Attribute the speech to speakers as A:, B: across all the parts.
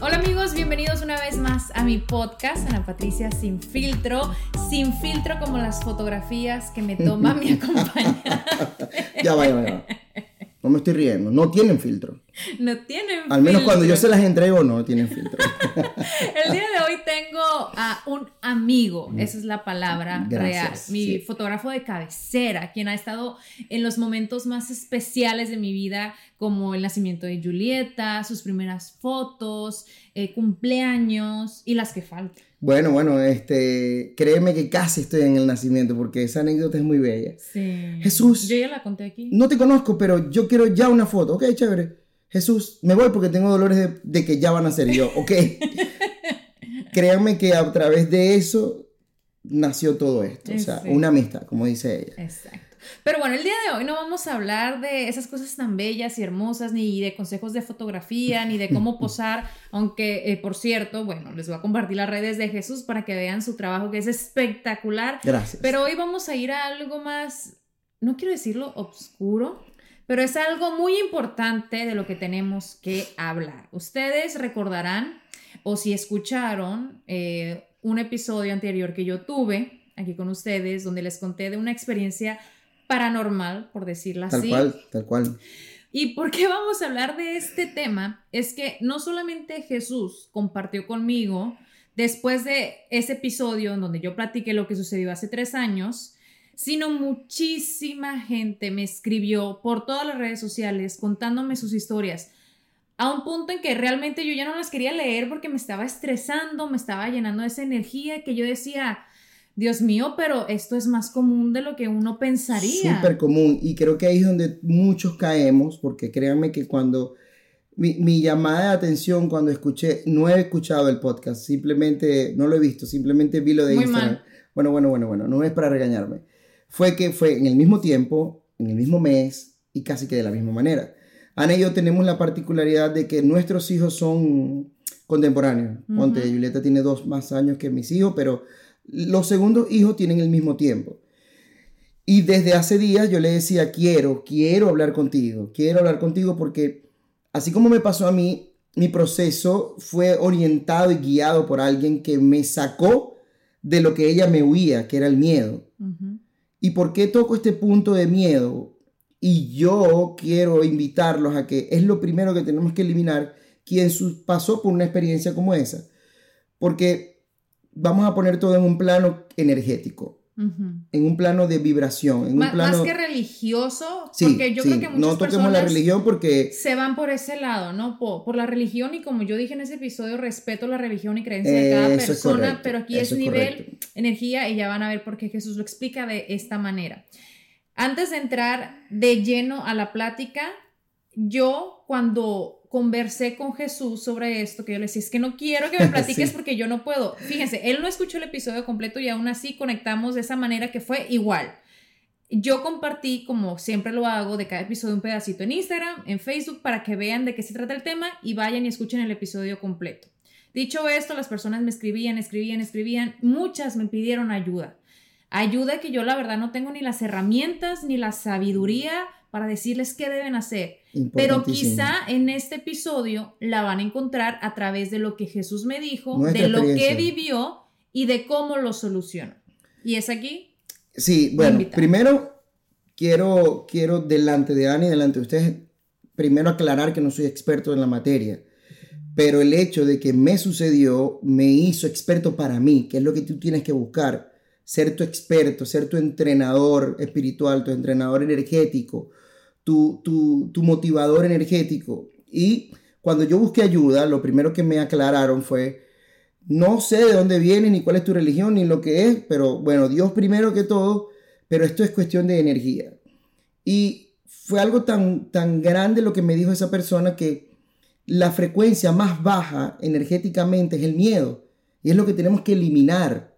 A: Hola amigos, bienvenidos una vez más a mi podcast, Ana Patricia Sin Filtro. Sin filtro como las fotografías que me toma mi acompañante.
B: ya va, ya va, ya va. No me estoy riendo, no tienen filtro.
A: No tienen
B: Al menos
A: filtro.
B: cuando yo se las entrego, no tienen filtro.
A: El día de hoy tengo a un amigo, esa es la palabra
B: Gracias,
A: real, mi
B: sí.
A: fotógrafo de cabecera, quien ha estado en los momentos más especiales de mi vida, como el nacimiento de Julieta, sus primeras fotos, eh, cumpleaños y las que faltan.
B: Bueno, bueno, este, créeme que casi estoy en el nacimiento porque esa anécdota es muy bella.
A: Sí.
B: Jesús.
A: Yo ya la conté aquí.
B: No te conozco, pero yo quiero ya una foto. Ok, chévere. Jesús, me voy porque tengo dolores de, de que ya van a ser yo. Ok. Créanme que a través de eso nació todo esto. O sea,
A: Sí.
B: una amistad, como dice ella.
A: Exacto. Pero bueno, el día de hoy no vamos a hablar de esas cosas tan bellas y hermosas, ni de consejos de fotografía, ni de cómo posar, aunque, eh, por cierto, bueno, les voy a compartir las redes de Jesús para que vean su trabajo, que es espectacular.
B: Gracias.
A: Pero hoy vamos a ir a algo más, no quiero decirlo obscuro, pero es algo muy importante de lo que tenemos que hablar. Ustedes recordarán, o si escucharon eh, un episodio anterior que yo tuve aquí con ustedes, donde les conté de una experiencia paranormal, por decirla
B: tal
A: así.
B: cual, tal cual.
A: ¿Y por qué vamos a hablar de este tema? Es que no solamente Jesús compartió conmigo después de ese episodio en donde yo platiqué lo que sucedió hace tres años, sino muchísima gente me escribió por todas las redes sociales contándome sus historias. A un punto en que realmente yo ya no las quería leer porque me estaba estresando, me estaba llenando de esa energía que yo decía, Dios mío, pero esto es más común de lo que uno pensaría.
B: Súper común. Y creo que ahí es donde muchos caemos, porque créanme que cuando mi, mi llamada de atención, cuando escuché, no he escuchado el podcast, simplemente no lo he visto, simplemente vi lo de
A: Muy
B: Instagram.
A: mal.
B: Bueno, bueno, bueno, bueno, no es para regañarme. Fue que fue en el mismo tiempo, en el mismo mes y casi que de la misma manera. Ana y yo tenemos la particularidad de que nuestros hijos son contemporáneos. Ponte,
A: Ujú.
B: Julieta tiene dos más años que mis hijos, pero los segundos hijos tienen el mismo tiempo. Y desde hace días yo le decía, quiero, quiero hablar contigo, quiero hablar contigo porque así como me pasó a mí, mi proceso fue orientado y guiado por alguien que me sacó de lo que ella me huía, que era el miedo. ¿Y por qué toco este punto de miedo? Y yo quiero invitarlos a que es lo primero que tenemos que eliminar quien pasó por una experiencia como esa. Porque vamos a poner todo en un plano energético, en un plano de vibración, en un plano...
A: Más que religioso,
B: Sí,
A: porque yo
B: sí,
A: creo que muchas
B: no toquemos la religión porque...
A: se van por ese lado, ¿no? Por, por la religión y como yo dije en ese episodio, respeto la religión y creencia de cada
B: Eso
A: persona,
B: correcto,
A: pero aquí es nivel
B: correcto.
A: energía y ya van a ver por qué Jesús lo explica de esta manera. Antes de entrar de lleno a la plática, yo cuando conversé con Jesús sobre esto, que yo le decía, es que no quiero que me platiques
B: Sí.
A: porque yo no puedo. Fíjense, él no escuchó el episodio completo y aún así conectamos de esa manera que fue igual. Yo compartí, como siempre lo hago, de cada episodio un pedacito en Instagram, en Facebook, para que vean de qué se trata el tema y vayan y escuchen el episodio completo. Dicho esto, las personas me escribían, escribían, escribían. Muchas me pidieron ayuda. Ayuda que yo la verdad no tengo ni las herramientas ni la sabiduría para decirles qué deben hacer. Pero quizá en este episodio la van a encontrar a través de lo que Jesús me dijo,
B: Nuestra
A: de lo que vivió y de cómo lo solucionó. Y es aquí
B: Sí, bueno, primero quiero, quiero delante de Ana y delante de ustedes, primero aclarar que no soy experto en la materia, pero el hecho de que me sucedió me hizo experto para mí, que es lo que tú tienes que buscar, ser tu experto, ser tu entrenador espiritual, tu entrenador energético, tu, tu, tu motivador energético. Y cuando yo busqué ayuda, lo primero que me aclararon fue, no sé de dónde vienes, ni cuál es tu religión, ni lo que es, pero bueno, Dios primero que todo, pero esto es cuestión de energía. Y fue algo tan, tan grande lo que me dijo esa persona que la frecuencia más baja energéticamente es el miedo. Y es lo que tenemos que eliminar.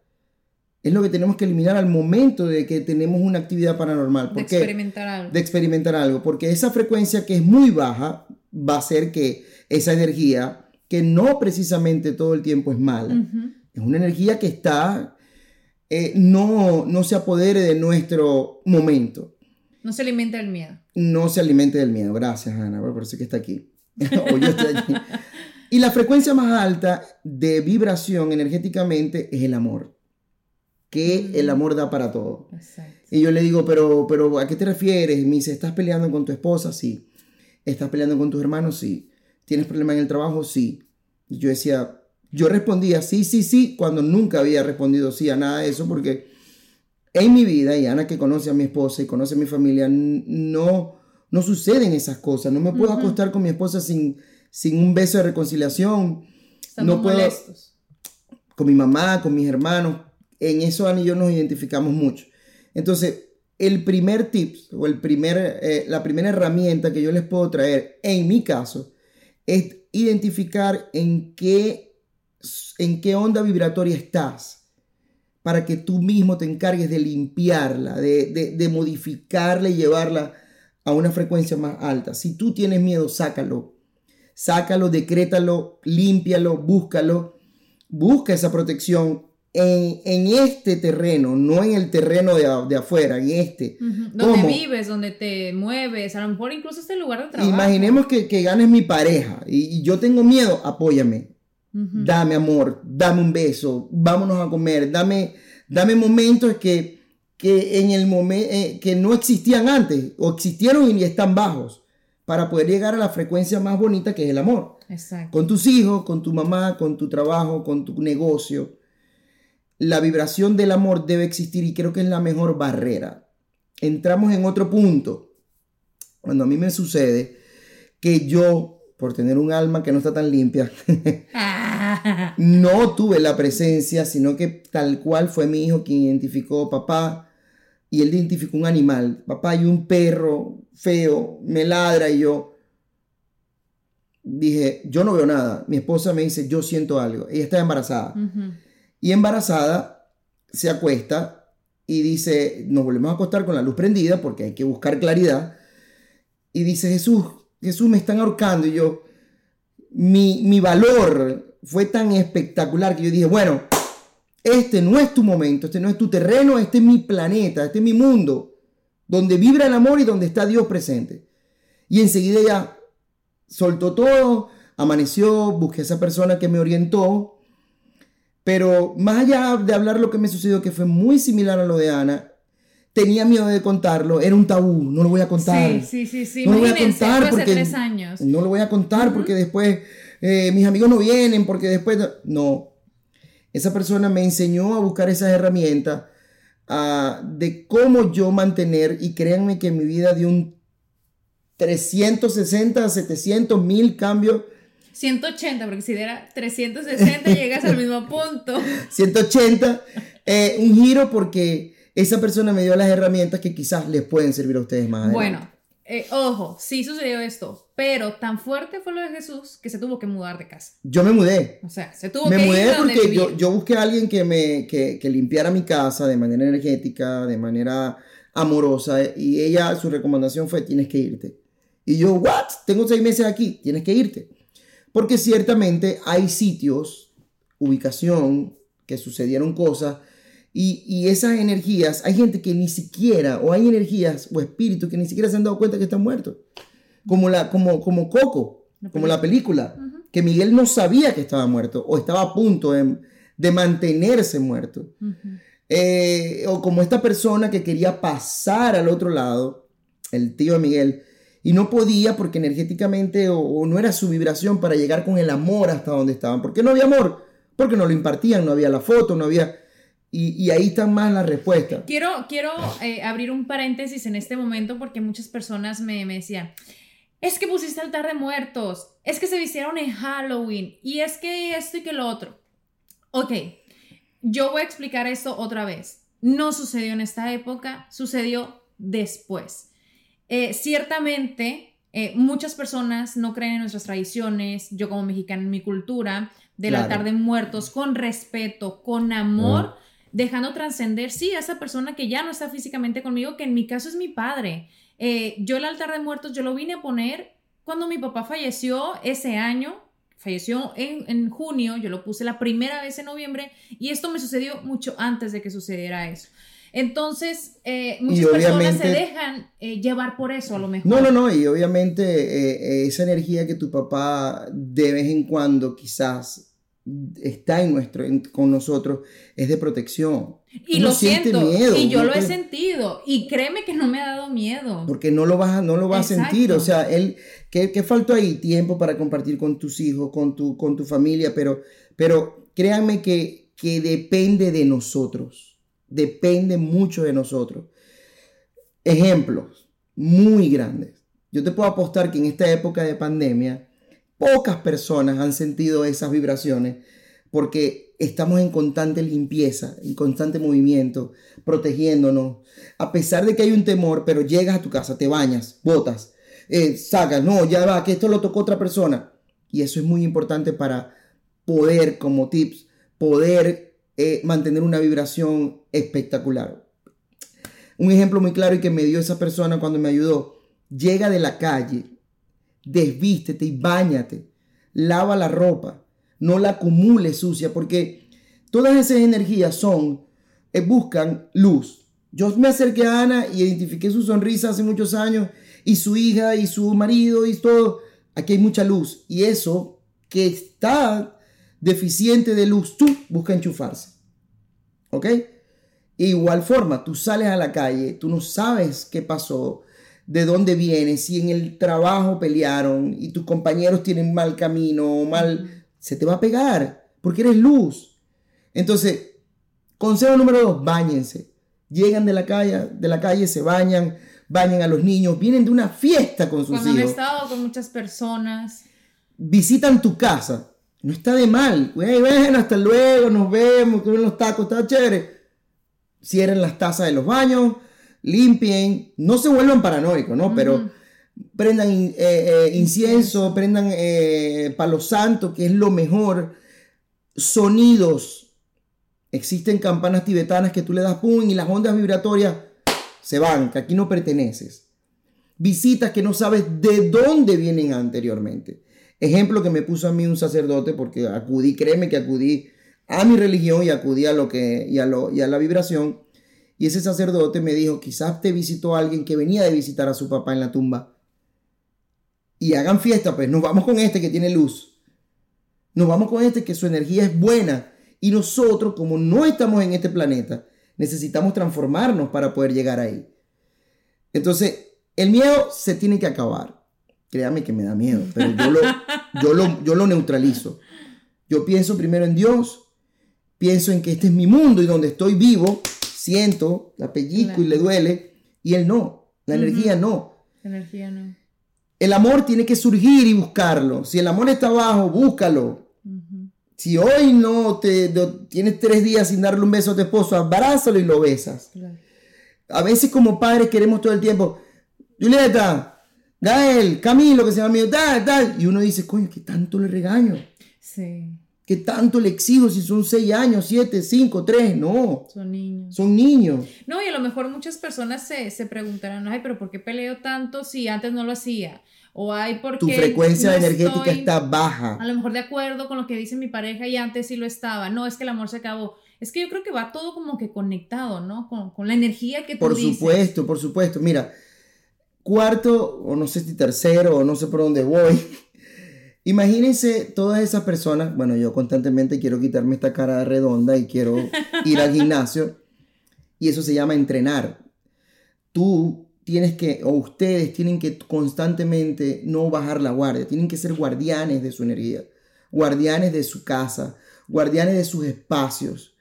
B: Es lo que tenemos que eliminar al momento de que tenemos una actividad paranormal.
A: de experimentar algo.
B: De experimentar algo. Porque esa frecuencia que es muy baja va a hacer que esa energía, que no precisamente todo el tiempo es mala, es una energía que está, eh, no, no se apodere de nuestro momento.
A: No se alimente del miedo.
B: No se alimente del miedo. Gracias, Ana, por eso que está aquí. o yo estoy aquí. Y la frecuencia más alta de vibración energéticamente es el amor. Que el amor da para todo. Exacto. Y yo le digo, pero, pero ¿a qué te refieres? Me dice, ¿estás peleando con tu esposa? Sí. ¿Estás peleando con tus hermanos? Sí. ¿Tienes problemas en el trabajo? Sí. Y yo decía, yo respondía sí, sí, sí, cuando nunca había respondido sí a nada de eso, porque en mi vida, y Ana que conoce a mi esposa y conoce a mi familia, no, no suceden esas cosas. No me puedo acostar con mi esposa sin, sin un beso de reconciliación. no puedo molestos. con mi mamá, con mis hermanos. En eso Ana y yo nos identificamos mucho. Entonces, el primer tip o el primer, eh, la primera herramienta que yo les puedo traer en mi caso es identificar en qué, en qué onda vibratoria estás para que tú mismo te encargues de limpiarla, de, de, de modificarla y llevarla a una frecuencia más alta. Si tú tienes miedo, sácalo. Sácalo, decrétalo, límpialo, búscalo. Busca esa protección en, este terreno, no en el terreno de, afuera, en este.
A: Donde vives, donde te mueves, a lo mejor incluso este lugar de trabajo.
B: Imaginemos que, que ganes mi pareja y, yo tengo miedo, apóyame. Dame amor, dame un beso, vámonos a comer, dame, dame momentos que, que, en el momento eh, que no existían antes o existieron y están bajos para poder llegar a la frecuencia más bonita que es el amor. Exacto. Con tus hijos, con tu mamá, con tu trabajo, con tu negocio la vibración del amor debe existir y creo que es la mejor barrera. Entramos en otro punto. Cuando a mí me sucede que yo, por tener un alma que no está tan limpia, no tuve la presencia, sino que tal cual fue mi hijo quien identificó papá y él identificó un animal. Papá, hay un perro feo, me ladra y yo dije, yo no veo nada. Mi esposa me dice, yo siento algo. Ella está embarazada. Y embarazada se acuesta y dice, nos volvemos a acostar con la luz prendida porque hay que buscar claridad. Y dice, Jesús, Jesús me están ahorcando. Y yo, mi, mi valor fue tan espectacular que yo dije, bueno, este no es tu momento, este no es tu terreno, este es mi planeta, este es mi mundo, donde vibra el amor y donde está Dios presente. Y enseguida ella soltó todo, amaneció, busqué esa persona que me orientó pero más allá de hablar lo que me sucedió, que fue muy similar a lo de Ana, tenía miedo de contarlo, era un tabú, no lo voy a contar.
A: Sí, sí, sí, sí.
B: No lo voy a contar porque tres años. No lo voy a contar porque después eh, mis amigos no vienen, porque después no. Esa persona me enseñó a buscar esas herramientas de cómo yo mantener y créanme que mi vida dio un 360, 700 mil cambios
A: 180, porque si era 360 llegas al mismo punto.
B: 180, eh, un giro porque esa persona me dio las herramientas que quizás les pueden servir a ustedes más.
A: Bueno, eh, ojo, sí sucedió esto, pero tan fuerte fue lo de Jesús que se tuvo que mudar de casa.
B: Yo me mudé.
A: O sea, se tuvo me que mudé
B: porque yo, yo, busqué a alguien que me que, que limpiara mi casa de manera energética, de manera amorosa, y ella, su recomendación fue, tienes que irte. Y yo, ¿what? Tengo seis meses aquí, tienes que irte. Porque ciertamente hay sitios, ubicación, que sucedieron cosas y, esas energías, hay gente que ni siquiera, o hay energías o espíritus que ni siquiera se han dado cuenta que están muertos. Como, la, como, como Coco, como la película, que Miguel no sabía que estaba muerto o estaba a punto de, mantenerse muerto. Eh, o como esta persona que quería pasar al otro lado, el tío de Miguel, y no podía porque energéticamente o, no era su vibración para llegar con el amor hasta donde estaban. ¿Por qué no había amor? Porque no lo impartían, no había la foto, no había... Y, ahí están más las respuestas.
A: Quiero, quiero eh, abrir un paréntesis en este momento porque muchas personas me, me decían, es que pusiste altar de muertos, es que se vistieron en Halloween y es que esto y que lo otro. Ok, yo voy a explicar esto otra vez. No sucedió en esta época, sucedió después. Eh, ciertamente, eh, muchas personas no creen en nuestras tradiciones, yo como mexicana en mi cultura, del altar de muertos, con respeto, con amor, dejando trascender, sí, a esa persona que ya no está físicamente conmigo, que en mi caso es mi padre. Eh, yo el altar de muertos, yo lo vine a poner cuando mi papá falleció ese año, falleció en, junio, yo lo puse la primera vez en noviembre y esto me sucedió mucho antes de que sucediera eso. Entonces, eh, muchas personas se dejan eh, llevar por eso a lo mejor.
B: No, no, no, y obviamente eh, esa energía que tu papá de vez en cuando quizás está en nuestro, con nosotros es de protección.
A: Y lo siento, y yo lo he sentido, y créeme que no me ha dado miedo.
B: Porque no lo vas a, no lo vas a sentir, o sea, él, ¿qué, ¿qué, faltó ahí? Tiempo para compartir con tus hijos, con tu, con tu familia, pero, pero créanme que, que depende de nosotros, depende mucho de nosotros. Ejemplos muy grandes. Yo te puedo apostar que en esta época de pandemia, Pocas personas han sentido esas vibraciones porque estamos en constante limpieza, en constante movimiento, protegiéndonos. A pesar de que hay un temor, pero llegas a tu casa, te bañas, botas, eh, sacas, no, ya va, que esto lo tocó otra persona. Y eso es muy importante para poder, como tips, poder eh, mantener una vibración espectacular. Un ejemplo muy claro y que me dio esa persona cuando me ayudó, llega de la calle, desvístete y bañate, lava la ropa, no la acumules sucia, porque todas esas energías son, eh, buscan luz. Yo me acerqué a Ana y identifiqué su sonrisa hace muchos años y su hija y su marido y todo. Aquí hay mucha luz y eso que está deficiente de luz, tú busca enchufarse. ¿Ok? igual forma, tú sales a la calle, tú no sabes qué pasó, de dónde vienes, si en el trabajo pelearon y tus compañeros tienen mal camino o mal, se te va a pegar porque eres luz. Entonces, consejo número dos, bañense. Llegan de la calle, de la calle, se bañan, bañan a los niños, vienen de una fiesta con sus
A: Cuando
B: hijos.
A: han estado con muchas personas.
B: Visitan tu casa. No está de mal. Bueno, hasta luego, nos vemos, comen los tacos, está chévere. Cierren las tazas de los baños, limpien, no se vuelvan paranoicos, ¿no? Pero prendan eh, eh, incienso, prendan eh, palo santo, que es lo mejor. Sonidos. Existen campanas tibetanas que tú le das pum y las ondas vibratorias se van, que aquí no perteneces. Visitas que no sabes de dónde vienen anteriormente. Ejemplo que me puso a mí un sacerdote porque acudí, créeme que acudí a mi religión y acudí a lo que y a, lo, y a la vibración y ese sacerdote me dijo, quizás te visitó alguien que venía de visitar a su papá en la tumba. Y hagan fiesta, pues nos vamos con este que tiene luz. Nos vamos con este que su energía es buena. Y nosotros, como no estamos en este planeta, necesitamos transformarnos para poder llegar ahí. Entonces, el miedo se tiene que acabar. Créame que me da miedo, pero yo lo, yo lo, yo lo neutralizo. Yo pienso primero en Dios, pienso en que este es mi mundo y donde estoy vivo, siento, la pellizco y le duele, y él no, la energía no.
A: energía no.
B: El amor tiene que surgir y buscarlo. Si el amor está abajo, búscalo. Si hoy no te tienes tres días sin darle un beso a tu esposo, abrázalo y lo besas. A veces como padres queremos todo el tiempo, Julieta, Gael, Camilo, que se llama mío, tal, tal. Y uno dice, coño, ¿qué tanto le regaño?
A: Sí.
B: ¿Qué tanto le exijo si son seis años, siete, cinco, tres? No.
A: Son niños.
B: Son niños.
A: No, y a lo mejor muchas personas se, se preguntarán, ay, pero ¿por qué peleo tanto si antes no lo hacía? O hay porque
B: tu frecuencia energética está baja.
A: A lo mejor de acuerdo con lo que dice mi pareja y antes sí lo estaba. No, es que el amor se acabó. Es que yo creo que va todo como que conectado, ¿no? Con, con la energía que tú
B: Por supuesto, por supuesto. Mira, cuarto, o no sé si tercero, o no sé por dónde voy. Imagínense todas esas personas, bueno, yo constantemente quiero quitarme esta cara redonda y quiero ir al gimnasio. Y eso se llama entrenar. Tú tienes que, o ustedes tienen que constantemente no bajar la guardia, tienen que ser guardianes de su energía, guardianes de su casa, guardianes de sus espacios.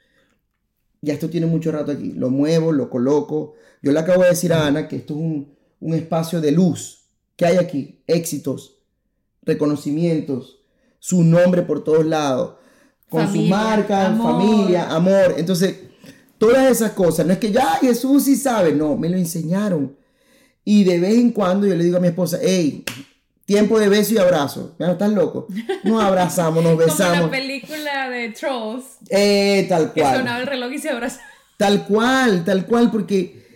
B: Ya esto tiene mucho rato aquí, lo muevo, lo coloco. Yo le acabo de decir a Ana que esto es un, un espacio de luz. que hay aquí? Éxitos, reconocimientos, su nombre por todos lados, con su marca, familia, amor. Entonces, todas esas cosas, no es que ya Jesús sí sabe, no, me lo enseñaron. Y de vez en cuando yo le digo a mi esposa, hey, tiempo de beso y abrazo. ¿No estás loco? Nos abrazamos, nos besamos. Como
A: la película de Trolls.
B: Eh, tal cual.
A: Que sonaba el reloj y se abrazaba.
B: Tal cual, tal cual, porque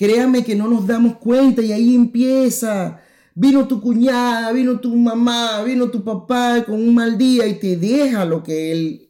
B: créame que no nos damos cuenta y ahí empieza. Vino tu cuñada, vino tu mamá, vino tu papá con un mal día y te deja lo que él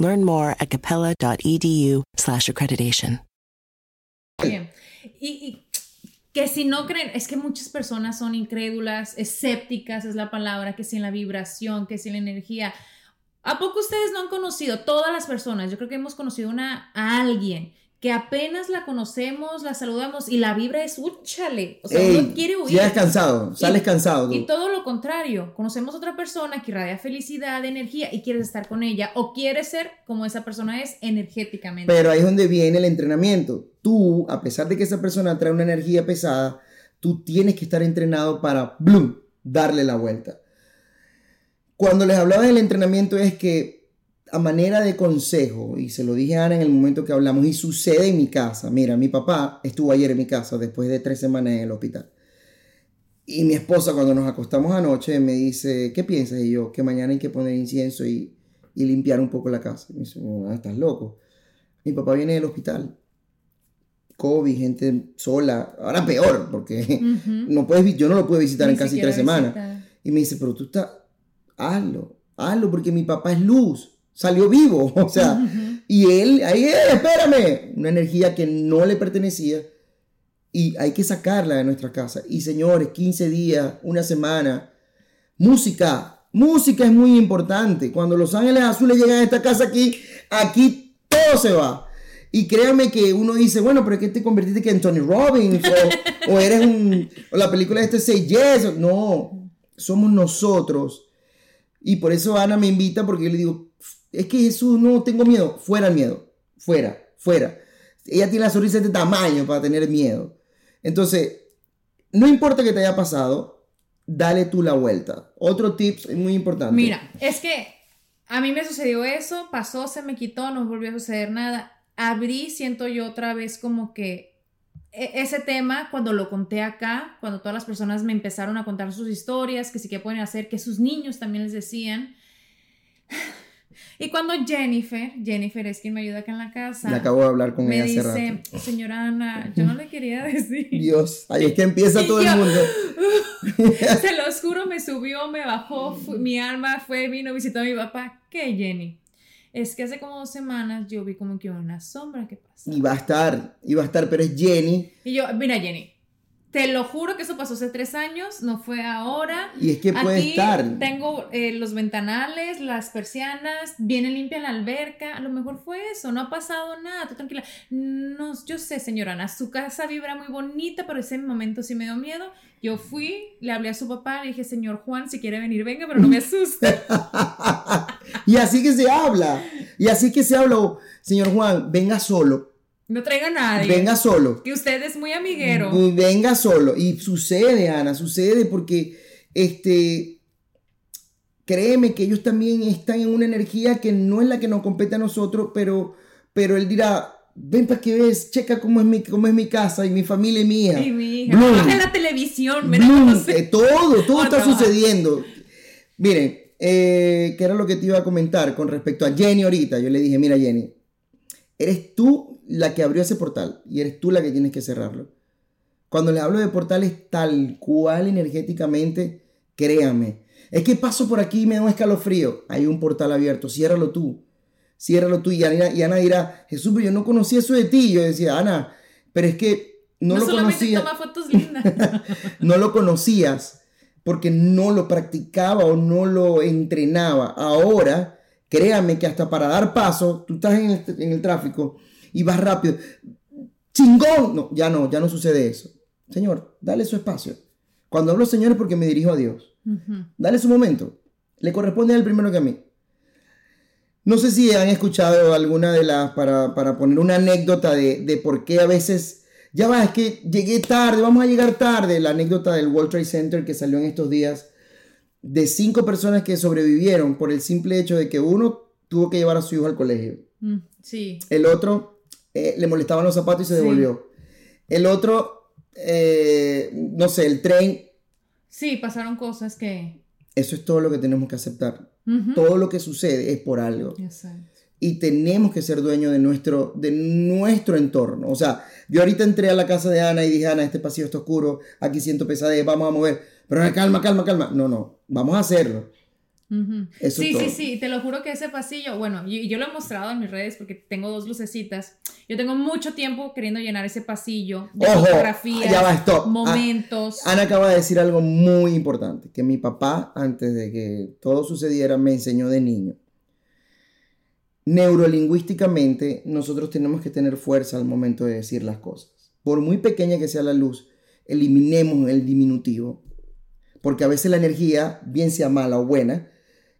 C: Learn more at capella.edu slash accreditation.
A: Bien. Y, que si no creen, es que muchas personas son incrédulas, escépticas es la palabra, que sin la vibración, que sin la energía. ¿A poco ustedes no han conocido, todas las personas, yo creo que hemos conocido una, a alguien que apenas la conocemos, la saludamos y la vibra es úchale. O sea, uno quiere huir.
B: Ya es cansado, sales cansado.
A: Y todo lo contrario, conocemos a otra persona que irradia felicidad, energía y quieres estar con ella o quieres ser como esa persona es energéticamente.
B: Pero ahí es donde viene el entrenamiento. Tú, a pesar de que esa persona trae una energía pesada, tú tienes que estar entrenado para, ¡bloom!, darle la vuelta. Cuando les hablaba del entrenamiento es que a manera de consejo, y se lo dije a Ana en el momento que hablamos, y sucede en mi casa. Mira, mi papá estuvo ayer en mi casa después de tres semanas en el hospital. Y mi esposa cuando nos acostamos anoche me dice, ¿qué piensas? Y yo, que mañana hay que poner incienso y, limpiar un poco la casa. me dice, oh, estás loco. Mi papá viene del hospital. COVID, gente sola. Ahora peor, porque no puedes, yo no lo puedo visitar en casi tres semanas. Y me dice, pero tú estás, hazlo, hazlo, porque mi papá es luz salió vivo, o sea, y él, ahí, eh, espérame, una energía que no le pertenecía y hay que sacarla de nuestra casa. Y señores, 15 días, una semana, música, música es muy importante. Cuando los ángeles azules llegan a esta casa aquí, aquí todo se va. Y créanme que uno dice, bueno, pero es que te convertiste que en Tony Robbins o, eres un, o la película de este Say Yes. No, somos nosotros. Y por eso Ana me invita porque yo le digo, es que Jesús, no tengo miedo. Fuera el miedo. Fuera, fuera. Ella tiene la sonrisa de este tamaño para tener miedo. Entonces, no importa que te haya pasado, dale tú la vuelta. Otro tip muy importante.
A: Mira, es que a mí me sucedió eso, pasó, se me quitó, no volvió a suceder nada. Abrí, siento yo otra vez como que e, ese tema, cuando lo conté acá, cuando todas las personas me empezaron a contar sus historias, que sí que pueden hacer, que sus niños también les decían, y cuando Jennifer, Jennifer es quien me ayuda acá en la casa.
B: Me acabo de hablar con ella
A: hace
B: rato.
A: Señora Ana, yo no le quería decir.
B: Dios, ahí es que empieza todo el mundo.
A: se los juro, me subió, me bajó, mi alma fue, vino, visitó a mi papá. ¿Qué, Jenny? Es que hace como dos semanas yo vi como que una sombra que pasa.
B: Y va a estar, y va a estar, pero es Jenny.
A: Y yo, mira, Jenny, te lo juro que eso pasó hace tres años, no fue ahora.
B: Y es que puede
A: Aquí
B: estar.
A: Tengo eh, los ventanales, las persianas, viene limpia la alberca. A lo mejor fue eso, no ha pasado nada, tú tranquila. No, yo sé, señora Ana, su casa vibra muy bonita, pero ese momento sí me dio miedo. Yo fui, le hablé a su papá, le dije, señor Juan, si quiere venir, venga, pero no me asuste.
B: y así que se habla. Y así que se habla, señor Juan, venga solo
A: No traiga a nadie.
B: Venga solo.
A: Que usted es muy amiguero.
B: Venga solo. Y sucede, Ana, sucede porque este, créeme que ellos también están en una energía que no es la que nos compete a nosotros, pero, pero él dirá, ven para que ves, checa cómo es mi, cómo es mi casa y mi familia y mi hija.
A: Y mi hija.
B: Bloom.
A: La televisión. mira
B: Bloom,
A: cómo se-
B: eh, todo, todo
A: Oh,
B: está
A: no.
B: sucediendo. Miren, eh, ¿qué era lo que te iba a comentar con respecto a Jenny ahorita? Yo le dije, mira Jenny, eres tú la que abrió ese portal y eres tú la que tienes que cerrarlo. Cuando le hablo de portales tal cual energéticamente, créame. Es que paso por aquí y me da un escalofrío. Hay un portal abierto, ciérralo tú. Ciérralo tú. Y Ana, y Ana dirá, Jesús, pero yo no conocía eso de ti. Yo decía, Ana, pero es que no,
A: No,
B: lo
A: solamente
B: conocía
A: toma fotos lindas.
B: no lo conocías porque no lo practicaba o no lo entrenaba. Ahora, créame que hasta para dar paso, tú estás en el, en el tráfico y vas rápido. ¡Chingón! No, ya no, ya no sucede eso. Señor, dale su espacio. Cuando hablo Señor es porque me dirijo a Dios. Dale su momento. Le corresponde a él primero que a mí. No sé si han escuchado alguna de las, para, para poner una anécdota de, de por qué a veces, ya va, es que llegué tarde, vamos a llegar tarde, la anécdota del World Trade Center que salió en estos días, de cinco personas que sobrevivieron por el simple hecho de que uno tuvo que llevar a su hijo al colegio,
A: Mm, Sí.
B: el otro eh, le molestaban los zapatos y se
A: Sí.
B: devolvió, el otro, eh, no sé, el tren,
A: Sí, pasaron cosas que.
B: eso es todo lo que tenemos que aceptar. Todo lo que sucede es por algo.
A: Exacto.
B: Y tenemos que ser dueños de nuestro, de nuestro entorno. O sea, yo ahorita entré a la casa de Ana y dije, Ana, este pasillo está oscuro, aquí siento pesadez, vamos a mover. Pero calma, calma, calma. No, no, vamos a hacerlo.
A: Ujú.
B: Eso
A: sí,
B: todo.
A: sí, sí, te lo juro que ese pasillo, bueno, yo, yo lo he mostrado en mis redes porque tengo dos lucecitas. Yo tengo mucho tiempo queriendo llenar ese pasillo de
B: Ojo,
A: fotografías,
B: ya va, stop. Ah,
A: momentos.
B: Ana acaba de decir algo muy importante, que mi papá, antes de que todo sucediera, me enseñó de niño. Neurolingüísticamente, nosotros tenemos que tener fuerza al momento de decir las cosas. Por muy pequeña que sea la luz, eliminemos el diminutivo. Porque a veces la energía, bien sea mala o buena,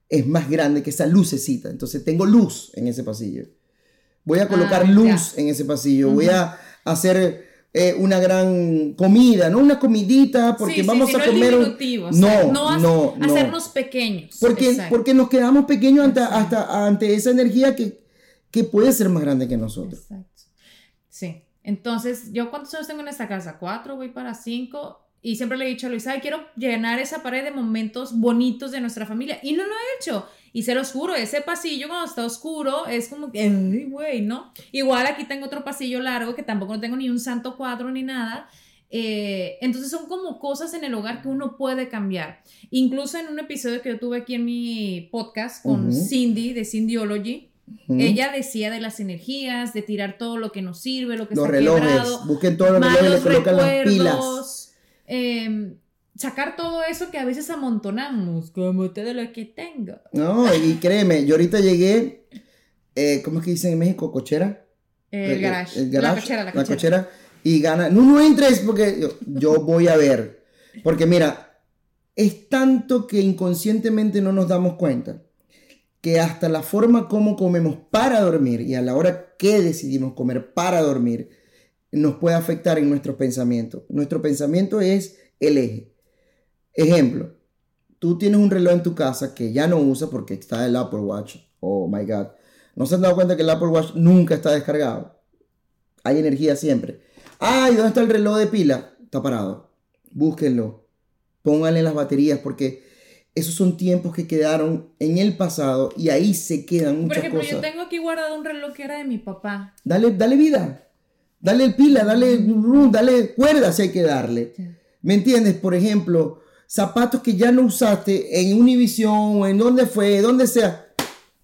B: es más grande que esa lucecita. Entonces tengo luz en ese pasillo. Voy a colocar
A: Ah,
B: luz en ese pasillo. Voy a hacer eh, una gran comida, no una comidita, porque
A: Sí, sí,
B: vamos a comer. un-
A: diminutivo, o sea,
B: no,
A: no,
B: no, no.
A: hacernos pequeños.
B: Porque,
A: Exacto.
B: porque nos quedamos pequeños ante, hasta, ante esa energía que, que puede ser más grande que nosotros.
A: Exacto. Sí. Entonces, ¿yo cuántos años tengo en esta casa? Cuatro, voy para cinco. Y siempre le he dicho a Luis, ay, quiero llenar esa pared de momentos bonitos de nuestra familia. Y no lo he hecho. Y se los juro, ese pasillo cuando está oscuro es como que, ay, güey, ¿no? Igual aquí tengo otro pasillo largo que tampoco no tengo ni un santo cuadro ni nada. Eh, entonces son como cosas en el hogar que uno puede cambiar. Incluso en un episodio que yo tuve aquí en mi podcast con. Cindy de Cindyology, ella decía de las energías, de tirar todo lo que nos sirve, lo que
B: los
A: está
B: relojes,
A: quebrado,
B: busquen todos los relojes le colocan las pilas.
A: Em, sacar todo eso que a veces amontonamos, como todo lo que tengo.
B: No, y créeme, yo ahorita llegué, eh, ¿cómo es que dicen en México? ¿Cochera?
A: El garage,
B: el garage,
A: la cochera, la
B: la
A: cochera.
B: cochera, y gana. No, no entres porque yo, yo voy a ver. Porque mira, es tanto que inconscientemente no nos damos cuenta que hasta la forma como comemos para dormir y a la hora que decidimos comer para dormir nos puede afectar en nuestros pensamientos. Nuestro pensamiento es el eje. Ejemplo, tú tienes un reloj en tu casa que ya no usas porque está el Apple Watch. Oh my God. ¿No se han dado cuenta que el Apple Watch nunca está descargado? Hay energía siempre. Ay, ¿dónde está el reloj de pila? Está parado. Búsquenlo. Pónganle las baterías porque esos son tiempos que quedaron en el pasado y ahí se quedan
A: Por
B: muchas
A: ejemplo,
B: cosas.
A: yo tengo aquí guardado un reloj que era de mi papá.
B: Dale, dale vida. Dale pila, dale, dale cuerda si hay que darle. ¿Me entiendes? Por ejemplo, zapatos que ya no usaste en Univision o en donde fue, donde sea.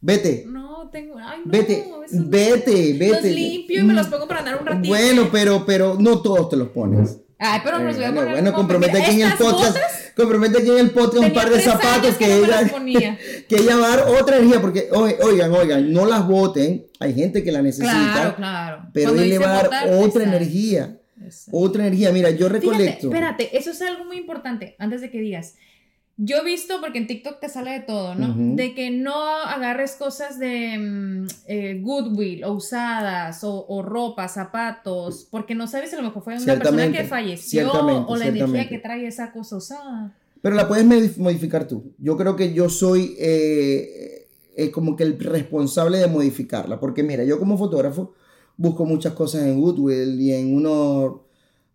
B: Vete.
A: No, tengo, ay, no,
B: Vete,
A: no.
B: vete, vete.
A: Los limpio y me los pongo para andar un ratito.
B: Bueno, pero, pero no todos te los pones.
A: Ay, pero me los voy a
B: Bueno,
A: poner.
B: bueno, compromete aquí en el podcast, compromete aquí en el podcast un par de zapatos que, ella, que ella va a dar otra energía, porque oi- oigan, oigan, no las voten, hay gente que la necesita,
A: Claro, claro.
B: pero
A: Cuando
B: él le va a dar otra energía, otra energía. Mira, yo recolecto.
A: espérate, eso es algo muy importante. Antes de que digas, Yo he visto, porque en TikTok te sale de todo, ¿no? De que no agarres cosas de mm, eh, Goodwill o usadas o, o ropa, zapatos, porque no sabes a lo mejor fue una persona que falleció o la energía que trae esa cosa usada.
B: Pero la puedes modif- modificar tú. Yo creo que yo soy eh, eh, como que el responsable de modificarla. Porque mira, yo como fotógrafo busco muchas cosas en Goodwill y en, uno,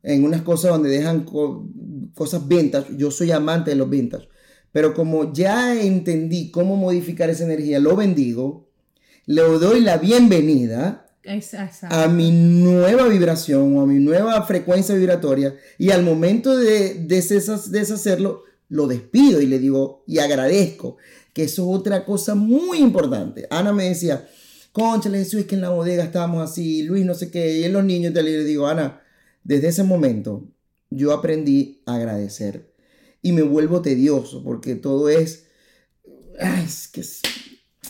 B: en unas cosas donde dejan co- cosas vintage. Yo soy amante de los vintage. Pero como ya entendí cómo modificar esa energía, lo bendigo, le doy la bienvenida
A: Exacto.
B: a mi nueva vibración o a mi nueva frecuencia vibratoria y al momento de deshacerlo, lo despido y le digo y agradezco, que eso es otra cosa muy importante. Ana me decía, conchale Jesús, es que en la bodega estábamos así, Luis no sé qué, y en los niños, y tal", y le digo, Ana, desde ese momento yo aprendí a agradecer. Y me vuelvo tedioso porque todo es, ay, es que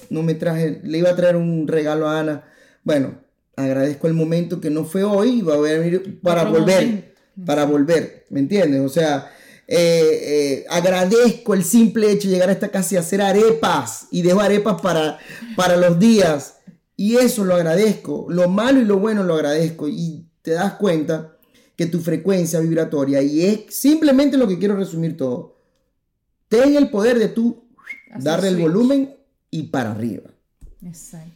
B: no me traje, le iba a traer un regalo a Ana. Bueno, agradezco el momento que no fue hoy y va a venir para volver, para volver, ¿me entiendes? O sea, eh, eh, agradezco el simple hecho de llegar a esta casa y hacer arepas y dejo arepas para, para los días. Y eso lo agradezco, lo malo y lo bueno lo agradezco. Y te das cuenta que tu frecuencia vibratoria y es simplemente lo que quiero resumir todo. Ten el poder de tú
A: Hacer
B: darle el volumen y para arriba.
A: Exacto.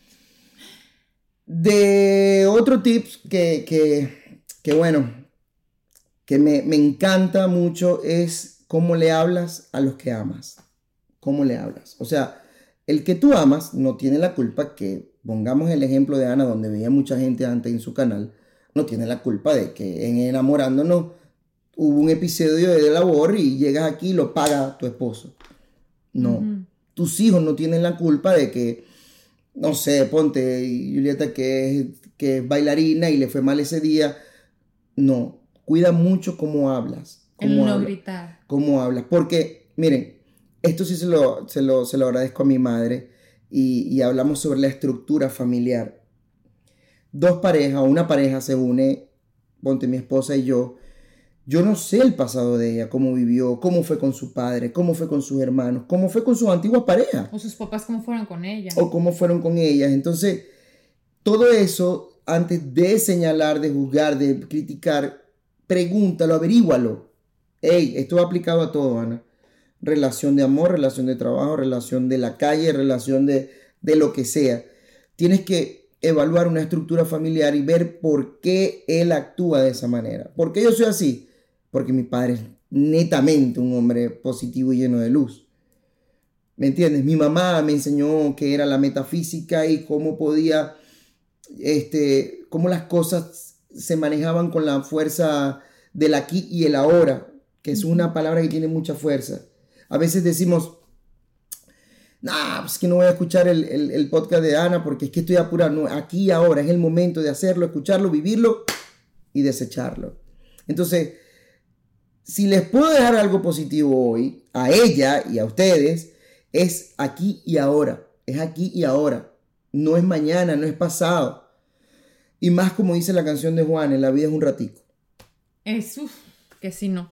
B: De otro tips que, que, que bueno, que me, me encanta mucho es cómo le hablas a los que amas. ¿Cómo le hablas? O sea, el que tú amas no tiene la culpa que, pongamos el ejemplo de Ana, donde veía mucha gente antes en su canal, no tiene la culpa de que en enamorándonos hubo un episodio de labor y llegas aquí y lo paga tu esposo. No tus hijos no tienen la culpa de que, no sé, ponte Julieta que es, que es bailarina y le fue mal ese día. No, cuida mucho cómo hablas.
A: El
B: Cómo,
A: no
B: hablas,
A: gritar.
B: cómo hablas. Porque, miren, esto sí se lo, se lo, se lo agradezco a mi madre y, y hablamos sobre la estructura familiar. Dos parejas, una pareja se une, ponte mi esposa y yo, yo no sé el pasado de ella, cómo vivió, cómo fue con su padre, cómo fue con sus hermanos, cómo fue con sus antiguas parejas
A: O sus papás cómo fueron con ella.
B: o cómo fueron con ellas. Entonces, todo eso, antes de señalar, de juzgar, de criticar, pregúntalo, averígualo. Hey, esto va aplicado a todo, Ana. Relación de amor, relación de trabajo, relación de la calle, relación de, de lo que sea. Tienes que evaluar una estructura familiar y ver por qué él actúa de esa manera. ¿Por qué yo soy así? Porque mi padre es netamente un hombre positivo y lleno de luz. ¿Me entiendes? Mi mamá me enseñó que era la metafísica y cómo podía, este, cómo las cosas se manejaban con la fuerza del aquí y el ahora, que es una palabra que tiene mucha fuerza. A veces decimos, nah, pues que no voy a escuchar el, el- podcast de Ana porque es que estoy apurado. No, aquí ahora es el momento de hacerlo, escucharlo, vivirlo y desecharlo. Entonces, si les puedo dejar algo positivo hoy, a ella y a ustedes, es aquí y ahora. Es aquí y ahora. No es mañana, no es pasado. Y más como dice la canción de Juan, en la vida es un ratico.
A: Es, que si no.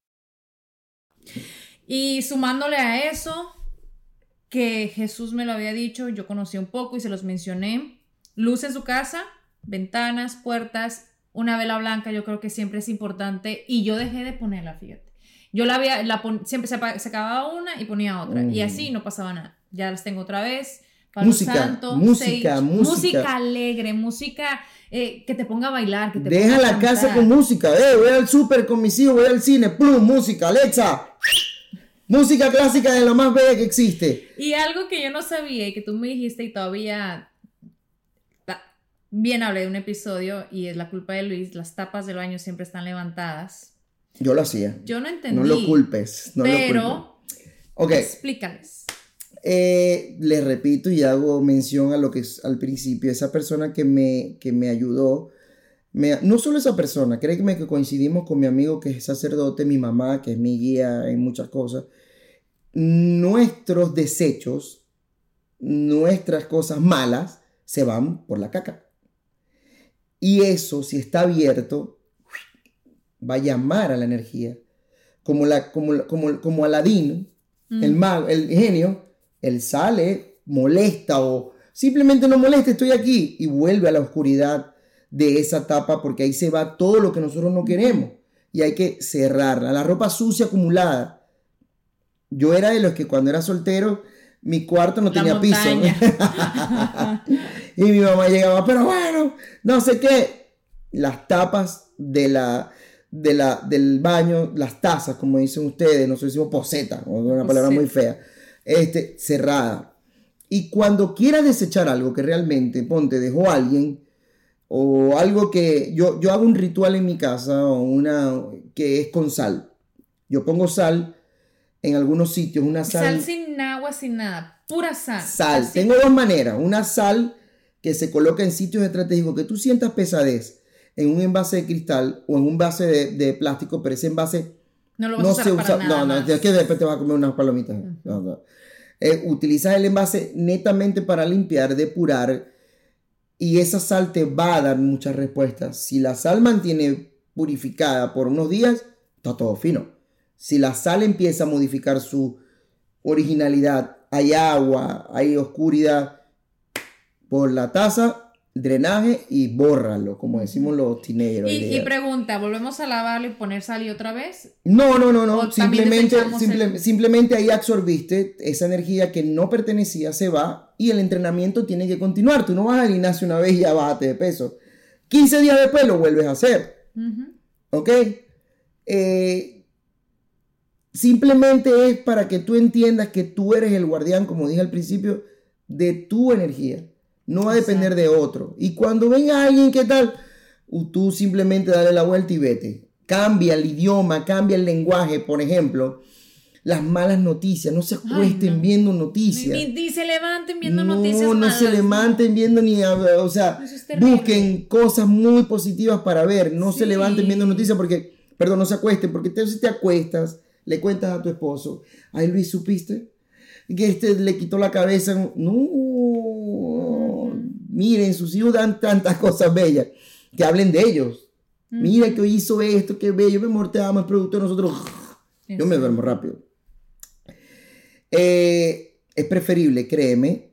A: Y sumándole a eso, que Jesús me lo había dicho, yo conocí un poco y se los mencioné. Luz en su casa, ventanas, puertas, una vela blanca, yo creo que siempre es importante. Y yo dejé de ponerla, fíjate. Yo la había, la pon- siempre se, se acababa una y ponía otra. Y
B: Mm.
A: así no pasaba nada. Ya las tengo otra vez. Palo
B: Música,
A: Santo,
B: música,
A: Sage,
B: música.
A: música alegre, música eh, que te ponga a bailar, que te
B: Deja
A: ponga a
B: la casa con música. Eh, voy al súper con mis hijos, voy al cine. Plum, música, Alexa. Música clásica de lo más bella que existe.
A: Y algo que yo no sabía y que tú me dijiste y todavía bien hablé de un episodio y es la culpa de Luis, las tapas del baño siempre están levantadas.
B: Yo lo hacía.
A: Yo no entendí.
B: No lo culpes. No lo culpes.
A: pero explícales.
B: Eh, les repito y hago mención a lo que es al principio, esa persona que me, que me ayudó, me- no solo esa persona, créeme que coincidimos con mi amigo que es sacerdote, mi mamá, que es mi guía en muchas cosas, nuestros desechos, nuestras cosas malas, se van por la caca. Y eso, si está abierto, va a llamar a la energía. Como, la, como, como, como Aladín, el
A: Mm.
B: mago, el genio, él sale, molesta o simplemente no molesta, estoy aquí y vuelve a la oscuridad de esa tapa porque ahí se va todo lo que nosotros no queremos y hay que cerrarla. La ropa sucia acumulada. Yo era de los que cuando era soltero mi cuarto no
A: La
B: tenía piso. y mi mamá llegaba, pero bueno, no sé qué. Las tapas de la, de la, del baño, las tazas, como dicen ustedes, nosotros decimos poseta, o una palabra muy fea, este, cerrada. Y cuando quieras desechar algo que realmente, ponte, dejó alguien, o algo que yo, yo hago un ritual en mi casa, o una que es con sal. Yo pongo sal en algunos sitios, una
A: Sal sin agua, sin nada. Pura sal.
B: Sal.
A: Así.
B: Tengo dos maneras. Una sal que se coloca en sitios estratégicos que tú sientas pesadez en un envase de cristal o en un envase de, de plástico, pero ese envase
A: No lo vas
B: no
A: a usar
B: se
A: para
B: usa.
A: nada
B: No, no,
A: más.
B: es que después te vas a comer unas palomitas. No, no. Eh, utilizas el envase netamente para limpiar, depurar y esa sal te va a dar muchas respuestas. Si la sal mantiene purificada por unos días, está todo fino. Si la sal empieza a modificar su originalidad, hay agua, hay oscuridad, por la taza, drenaje y bórralo, como decimos los hoy
A: Y, y pregunta, ¿volvemos a lavarlo y poner sal y otra vez?
B: No, no, no, no. Simplemente,
A: desechamos
B: simple-
A: el-
B: simplemente ahí absorbiste esa energía que no pertenecía, se va y el entrenamiento tiene que continuar. Tú no vas al gimnasio una vez y ya bájate de peso. 15 días después lo vuelves a hacer. ¿Ok? Eh, simplemente es para que tú entiendas que tú eres el guardián, como dije al principio, de tu energía. No va a depender de otro. Y cuando venga alguien, ¿qué tal? Tú simplemente dale la vuelta y vete. Cambia el idioma, cambia el lenguaje. Por ejemplo, las malas noticias. No se acuesten
A: no.
B: viendo noticias.
A: ni- ni se levanten viendo
B: no,
A: noticias
B: no
A: malas.
B: se levanten viendo ni, o sea,
A: es
B: busquen cosas muy positivas para ver, no se
A: Sí.
B: levanten viendo noticias porque, perdón, no se acuesten, porque te, si te acuestas, le cuentas a tu esposo, ay Luis, ¿supiste? Que este le quitó la cabeza, no, miren, sus hijos dan tantas cosas bellas, que hablen de ellos, mira que hizo esto, qué bello, mi amor, te amo, el producto de nosotros, yo me duermo rápido. Eh, es preferible, créeme,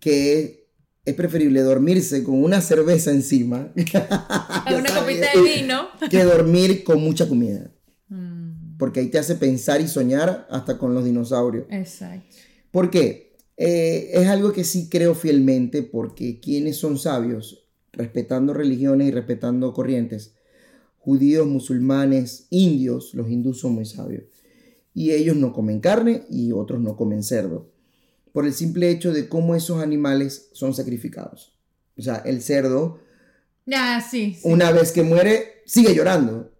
B: que es preferible dormirse con una cerveza encima
A: una copita de vino.
B: que dormir con mucha comida. Porque ahí te hace pensar y soñar hasta con los dinosaurios.
A: exacto.
B: ¿Por qué? Eh, es algo que sí creo fielmente porque quienes son sabios, respetando religiones y respetando corrientes, judíos, musulmanes, indios, los hindús son muy sabios. Y ellos no comen carne y otros no comen cerdo. Por el simple hecho de cómo esos animales son sacrificados. O sea, el cerdo
A: sí. sí.
B: una vez que muere, sigue llorando.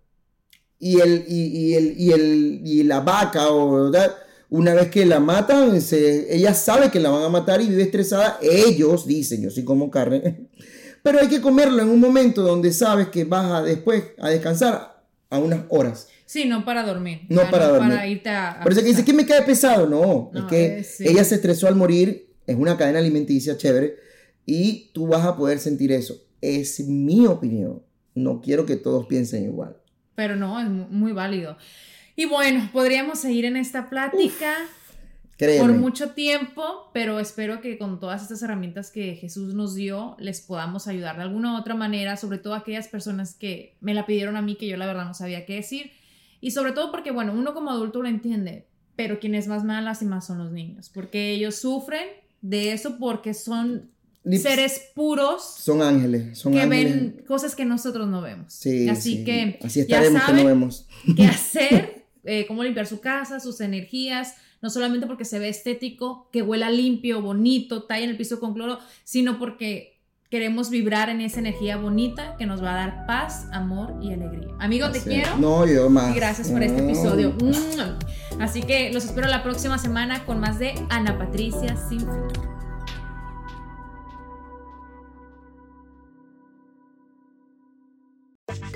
B: Y, el, y, y el, y, el, y la vaca, o, ¿verdad? una vez que la matan, se- ella sabe que la van a matar y vive estresada. Ellos dicen, yo sí como carne. Pero hay que comerlo en un momento donde sabes que vas a después a descansar a unas horas.
A: Sí, no para dormir.
B: No para dormir.
A: Para irte a. a
B: Por eso que dice que me cae pesado. No, es que
A: eh, sí.
B: ella se estresó al morir. Es una cadena alimenticia chévere. Y tú vas a poder sentir eso. Es mi opinión. No quiero que todos piensen igual.
A: Pero no, es mu- muy válido. Y bueno, podríamos seguir en esta plática
B: Créeme.
A: por mucho tiempo, pero espero que con todas estas herramientas que Jesús nos dio les podamos ayudar de alguna u otra manera, sobre todo a aquellas personas que me la pidieron a mí que yo la verdad no sabía qué decir. Y sobre todo porque, bueno, uno como adulto lo entiende, pero quienes más me más son los niños, porque ellos sufren de eso porque son seres puros.
B: Son ángeles, son
A: que
B: ángeles.
A: ven cosas que nosotros no vemos.
B: Sí,
A: Así
B: sí.
A: que
B: Así
A: ya
B: estaremos que
A: saben
B: no vemos.
A: qué hacer, eh, cómo limpiar su casa, sus energías, no solamente porque se ve estético, que huela limpio, bonito, talla en el piso con cloro, sino porque queremos vibrar en esa energía bonita que nos va a dar paz, amor y alegría. Amigo, te quiero.
B: No, yo más.
A: Y gracias por este episodio. Mm. Así que los espero la próxima semana con más de Ana Patricia Sin Filtro.